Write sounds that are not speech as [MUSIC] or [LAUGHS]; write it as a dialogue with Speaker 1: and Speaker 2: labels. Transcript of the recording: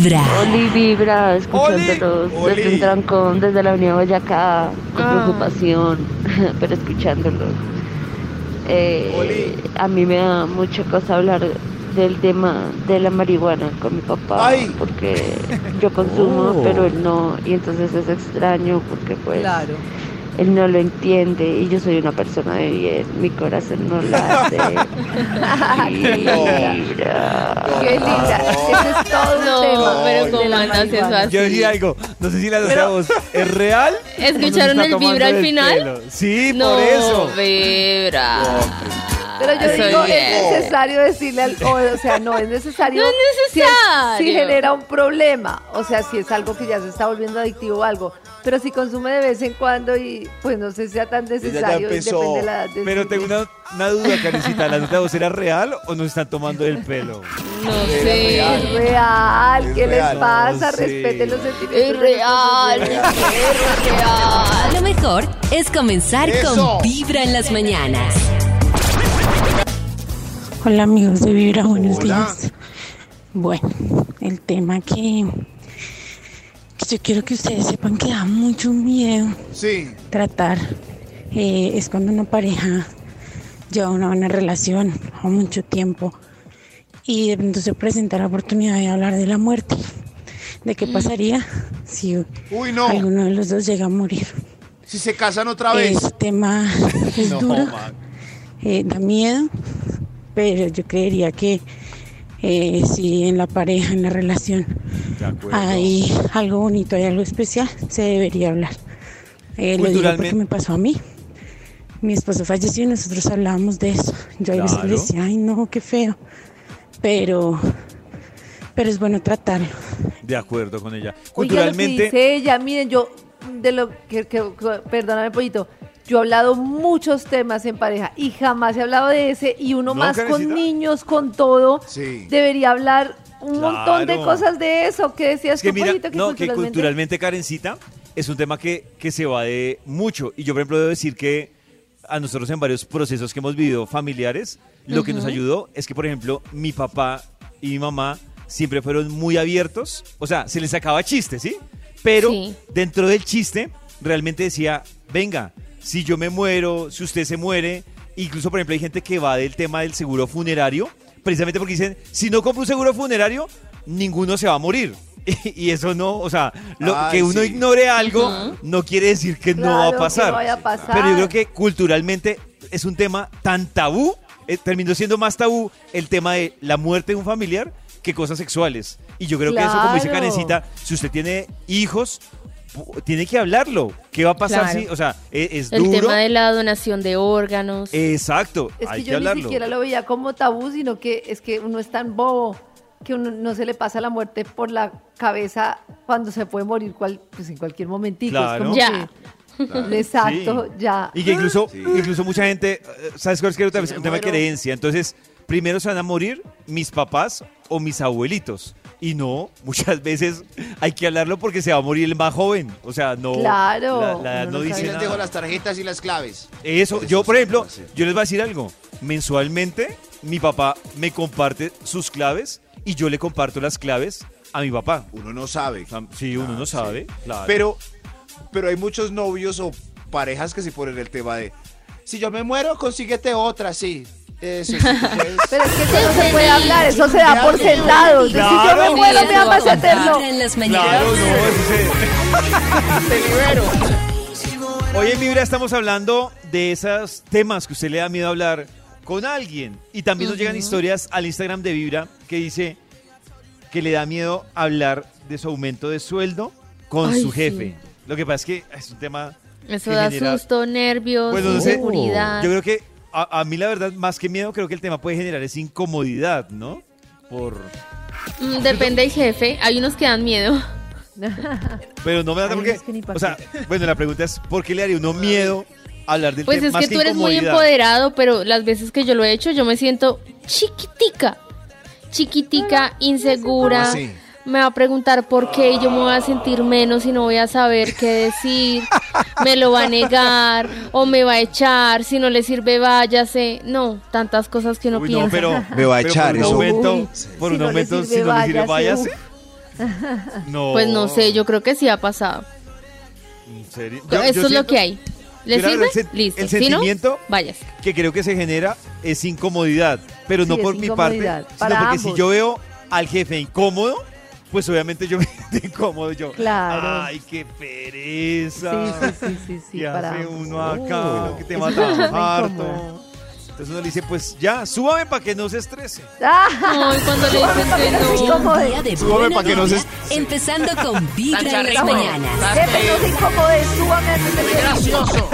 Speaker 1: Vibra.
Speaker 2: Oli Vibra, escuchándolos
Speaker 3: Oli.
Speaker 2: desde un trancón, desde la Avenida Boyacá, con
Speaker 4: Ah.
Speaker 2: preocupación, [LAUGHS] pero escuchándolos. Eh, a mí me da mucha cosa hablar del tema de la marihuana con mi papá,
Speaker 3: Ay.
Speaker 2: porque [LAUGHS] yo consumo,
Speaker 5: Oh.
Speaker 2: pero él no, y entonces es extraño porque pues
Speaker 4: Claro.
Speaker 2: Él no lo entiende y yo soy una persona de bien, mi corazón no late. [LAUGHS] Vibra.
Speaker 4: Qué linda. Ese es todo un tema.
Speaker 6: pero ¿cómo
Speaker 4: la
Speaker 6: andas eso así?
Speaker 5: Yo decía algo, no sé si la voz es real.
Speaker 6: ¿Escucharon el vibra al final?
Speaker 5: pelo. Sí,
Speaker 6: no,
Speaker 5: por eso.
Speaker 6: Vibra.
Speaker 4: Pero yo
Speaker 6: Soy
Speaker 4: digo,
Speaker 6: bien.
Speaker 4: es necesario decirle al, o, o sea, no es necesario. [LAUGHS]
Speaker 6: No es
Speaker 4: si es- Si,
Speaker 6: necesario.
Speaker 4: genera un problema, o sea, si es algo que ya se está volviendo adictivo o algo, pero si consume de vez en cuando y pues no sé si sea tan necesario,
Speaker 3: empezó.
Speaker 4: depende de la edad
Speaker 5: Pero tengo una, una duda, Karencita. ¿La nota de voz era real o nos están tomando el pelo?
Speaker 6: No sé.
Speaker 4: Es real,
Speaker 3: Es
Speaker 4: ¿qué
Speaker 3: real.
Speaker 4: les pasa?
Speaker 5: No.
Speaker 4: Respeten los sentimientos.
Speaker 6: Es real, es real.
Speaker 1: Lo mejor es comenzar
Speaker 3: Eso.
Speaker 1: con Vibra en las mañanas.
Speaker 7: Hola amigos de Vibra, buenos
Speaker 3: Hola.
Speaker 7: días. Bueno, el tema que, que yo quiero que ustedes sepan que da mucho miedo
Speaker 3: Sí.
Speaker 7: tratar eh, es cuando una pareja lleva una buena relación o mucho tiempo y de pronto se presenta la oportunidad de hablar de la muerte. ¿De qué pasaría si
Speaker 3: Uy, no.
Speaker 7: alguno de los dos llega a morir?
Speaker 3: Si se casan otra vez.
Speaker 7: Este tema [LAUGHS] es
Speaker 5: No,
Speaker 7: duro. Eh, da miedo, pero yo creería que eh, si en la pareja, en la relación, hay algo bonito, hay algo especial, se debería hablar. Eh, lo digo
Speaker 5: Culturalmente-
Speaker 7: porque me pasó a mí. Mi esposo falleció y nosotros hablábamos de eso. Yo a veces le
Speaker 5: Claro.
Speaker 7: decía, ay no, qué feo. Pero, pero es bueno tratarlo.
Speaker 5: De acuerdo con ella.
Speaker 4: Oiga, lo que
Speaker 5: Culturalmente,
Speaker 4: dice ella, miren, yo, de lo que, que- que- perdóname, pollito, yo he hablado muchos temas en pareja y jamás he hablado de ese y uno
Speaker 5: ¿No,
Speaker 4: más con niños, con todo,
Speaker 3: Sí.
Speaker 4: debería hablar un montón de
Speaker 5: Claro.
Speaker 4: cosas de eso. ¿Qué decías
Speaker 5: es que
Speaker 4: tú,
Speaker 5: mira,
Speaker 4: pollito, que
Speaker 5: no, que
Speaker 4: culturalmente?
Speaker 5: culturalmente, Karencita, es un tema que, que se va de mucho. Y yo, por ejemplo, debo decir que a nosotros en varios procesos que hemos vivido familiares, lo que nos ayudó es que, por ejemplo, mi papá y mi mamá siempre fueron muy abiertos. O sea, se les sacaba chiste, ¿sí? Pero
Speaker 6: Sí.
Speaker 5: dentro del chiste, realmente decía, venga, si yo me muero, si usted se muere, incluso, por ejemplo, hay gente que va del tema del seguro funerario, precisamente porque dicen, si no compro un seguro funerario, ninguno se va a morir. [LAUGHS] Y eso no, o sea, lo,
Speaker 3: Ay,
Speaker 5: que uno
Speaker 3: sí.
Speaker 5: ignore algo no quiere decir que no va a
Speaker 4: que
Speaker 5: pasar.
Speaker 4: no vaya a pasar.
Speaker 5: Pero yo creo que culturalmente es un tema tan tabú, eh, terminó siendo más tabú el tema de la muerte de un familiar que cosas sexuales. Y yo creo que eso, como dice. Karencita, si usted tiene hijos, tiene que hablarlo. ¿Qué va a pasar
Speaker 6: Claro.
Speaker 5: si, o sea, e- es,
Speaker 6: El
Speaker 5: duro?
Speaker 6: tema de la donación de órganos.
Speaker 5: Exacto,
Speaker 4: Es
Speaker 5: hay
Speaker 4: que
Speaker 5: que,
Speaker 4: yo
Speaker 5: hablarlo.
Speaker 4: ni siquiera lo veía como tabú, sino que es que uno es tan bobo que uno no se le pasa la muerte por la cabeza cuando se puede morir cual, pues en cualquier momentico. Es como
Speaker 6: Ya.
Speaker 4: que- [LAUGHS] Exacto,
Speaker 5: Sí.
Speaker 4: ya.
Speaker 5: Y que incluso, incluso mucha gente, eh, ¿sabes cuál es que otra vez?
Speaker 3: me
Speaker 5: Un tema de creencia. Entonces, primero se van a morir mis papás o mis abuelitos. Y no, muchas veces hay que hablarlo porque se va a morir el más joven. O sea, no.
Speaker 4: Claro.
Speaker 5: La, la edad
Speaker 4: Uno
Speaker 5: no
Speaker 4: no
Speaker 5: dice
Speaker 3: Ahí les
Speaker 5: nada.
Speaker 3: dejo las tarjetas y las claves.
Speaker 5: Eso,
Speaker 3: Eso
Speaker 5: yo por ejemplo, yo les voy a decir algo. Mensualmente, mi papá me comparte sus claves y yo le comparto las claves a mi papá.
Speaker 3: Uno no sabe.
Speaker 5: Sí, uno
Speaker 3: Ah,
Speaker 5: no
Speaker 3: sí.
Speaker 5: sabe. claro.
Speaker 3: Pero, pero hay muchos novios o parejas que se ponen el tema de si yo me muero, consíguete otra, sí. Eso, sí. [LAUGHS]
Speaker 4: Pero es que eso no se puede hablar, eso se da por sentado. Si yo me muero, me amas eterno.
Speaker 5: Claro, no, eso se- [LAUGHS]
Speaker 3: Te libero.
Speaker 5: Hoy en Vibra estamos hablando de esos temas que usted le da miedo hablar con alguien. Y también nos llegan historias al Instagram de Vibra que dice que le da miedo hablar de su aumento de sueldo con
Speaker 6: Ay,
Speaker 5: su
Speaker 6: sí.
Speaker 5: jefe. Lo que pasa es que es un tema...
Speaker 6: Eso
Speaker 5: que
Speaker 6: da
Speaker 5: genera-
Speaker 6: susto, nervios,
Speaker 5: Bueno, no sé.
Speaker 6: inseguridad.
Speaker 5: Yo creo que a, a mí la verdad, más que miedo, creo que el tema puede generar esa incomodidad, ¿no? Por...
Speaker 6: Mm, Depende del jefe. Hay unos que dan miedo. [LAUGHS]
Speaker 5: Pero no me da porque... O sea, bueno, la pregunta es, ¿por qué le haría uno miedo hablar del
Speaker 6: Pues
Speaker 5: tema?
Speaker 6: es
Speaker 5: más
Speaker 6: que tú eres muy empoderado, pero las veces que yo lo he hecho, yo me siento chiquitica. Chiquitica, insegura.
Speaker 3: ¿Cómo así?
Speaker 6: Me va a preguntar por qué y yo me voy a sentir menos y no voy a saber qué decir. [LAUGHS] Me lo va a negar o me va a echar. Si no le sirve, váyase. No, tantas cosas que uno
Speaker 5: Uy,
Speaker 6: piensa.
Speaker 5: no, pero... [LAUGHS]
Speaker 3: Me va a echar
Speaker 5: por un
Speaker 3: eso.
Speaker 4: Uy,
Speaker 5: por
Speaker 4: si
Speaker 5: un
Speaker 4: no le sirve,
Speaker 5: si no le sirve,
Speaker 4: váyase. [LAUGHS]
Speaker 5: No.
Speaker 6: Pues no sé, yo creo que sí ha pasado.
Speaker 5: ¿En serio? Yo-
Speaker 6: Eso
Speaker 5: yo
Speaker 6: es lo que hay. ¿Le sirve?
Speaker 5: el
Speaker 6: Listo.
Speaker 5: el
Speaker 6: Si no,
Speaker 5: sentimiento-
Speaker 6: váyase.
Speaker 5: Que creo que se genera es incomodidad, pero no por mi parte,
Speaker 4: incomodidad,
Speaker 5: sino porque si yo veo al jefe incómodo, pues obviamente yo me [LAUGHS] siento incómodo. Yo,
Speaker 4: Claro.
Speaker 5: ay, qué pereza.
Speaker 4: Sí, sí, sí, sí, sí,
Speaker 5: ¿Qué
Speaker 4: para
Speaker 5: hace uno acá? Que te mata harto. Entonces uno le dice, pues ya, súbame para que no se estrese. [LAUGHS]
Speaker 4: ¡Ah!
Speaker 6: Ay, cuando le dicen que no.
Speaker 1: día de
Speaker 3: Súbame
Speaker 1: buena
Speaker 3: pa' que no se-
Speaker 1: vibra, empezando con [LAUGHS] Vibra en las mañanas.
Speaker 4: Jefe, no se incomode, súbame antes de que-
Speaker 8: gracioso.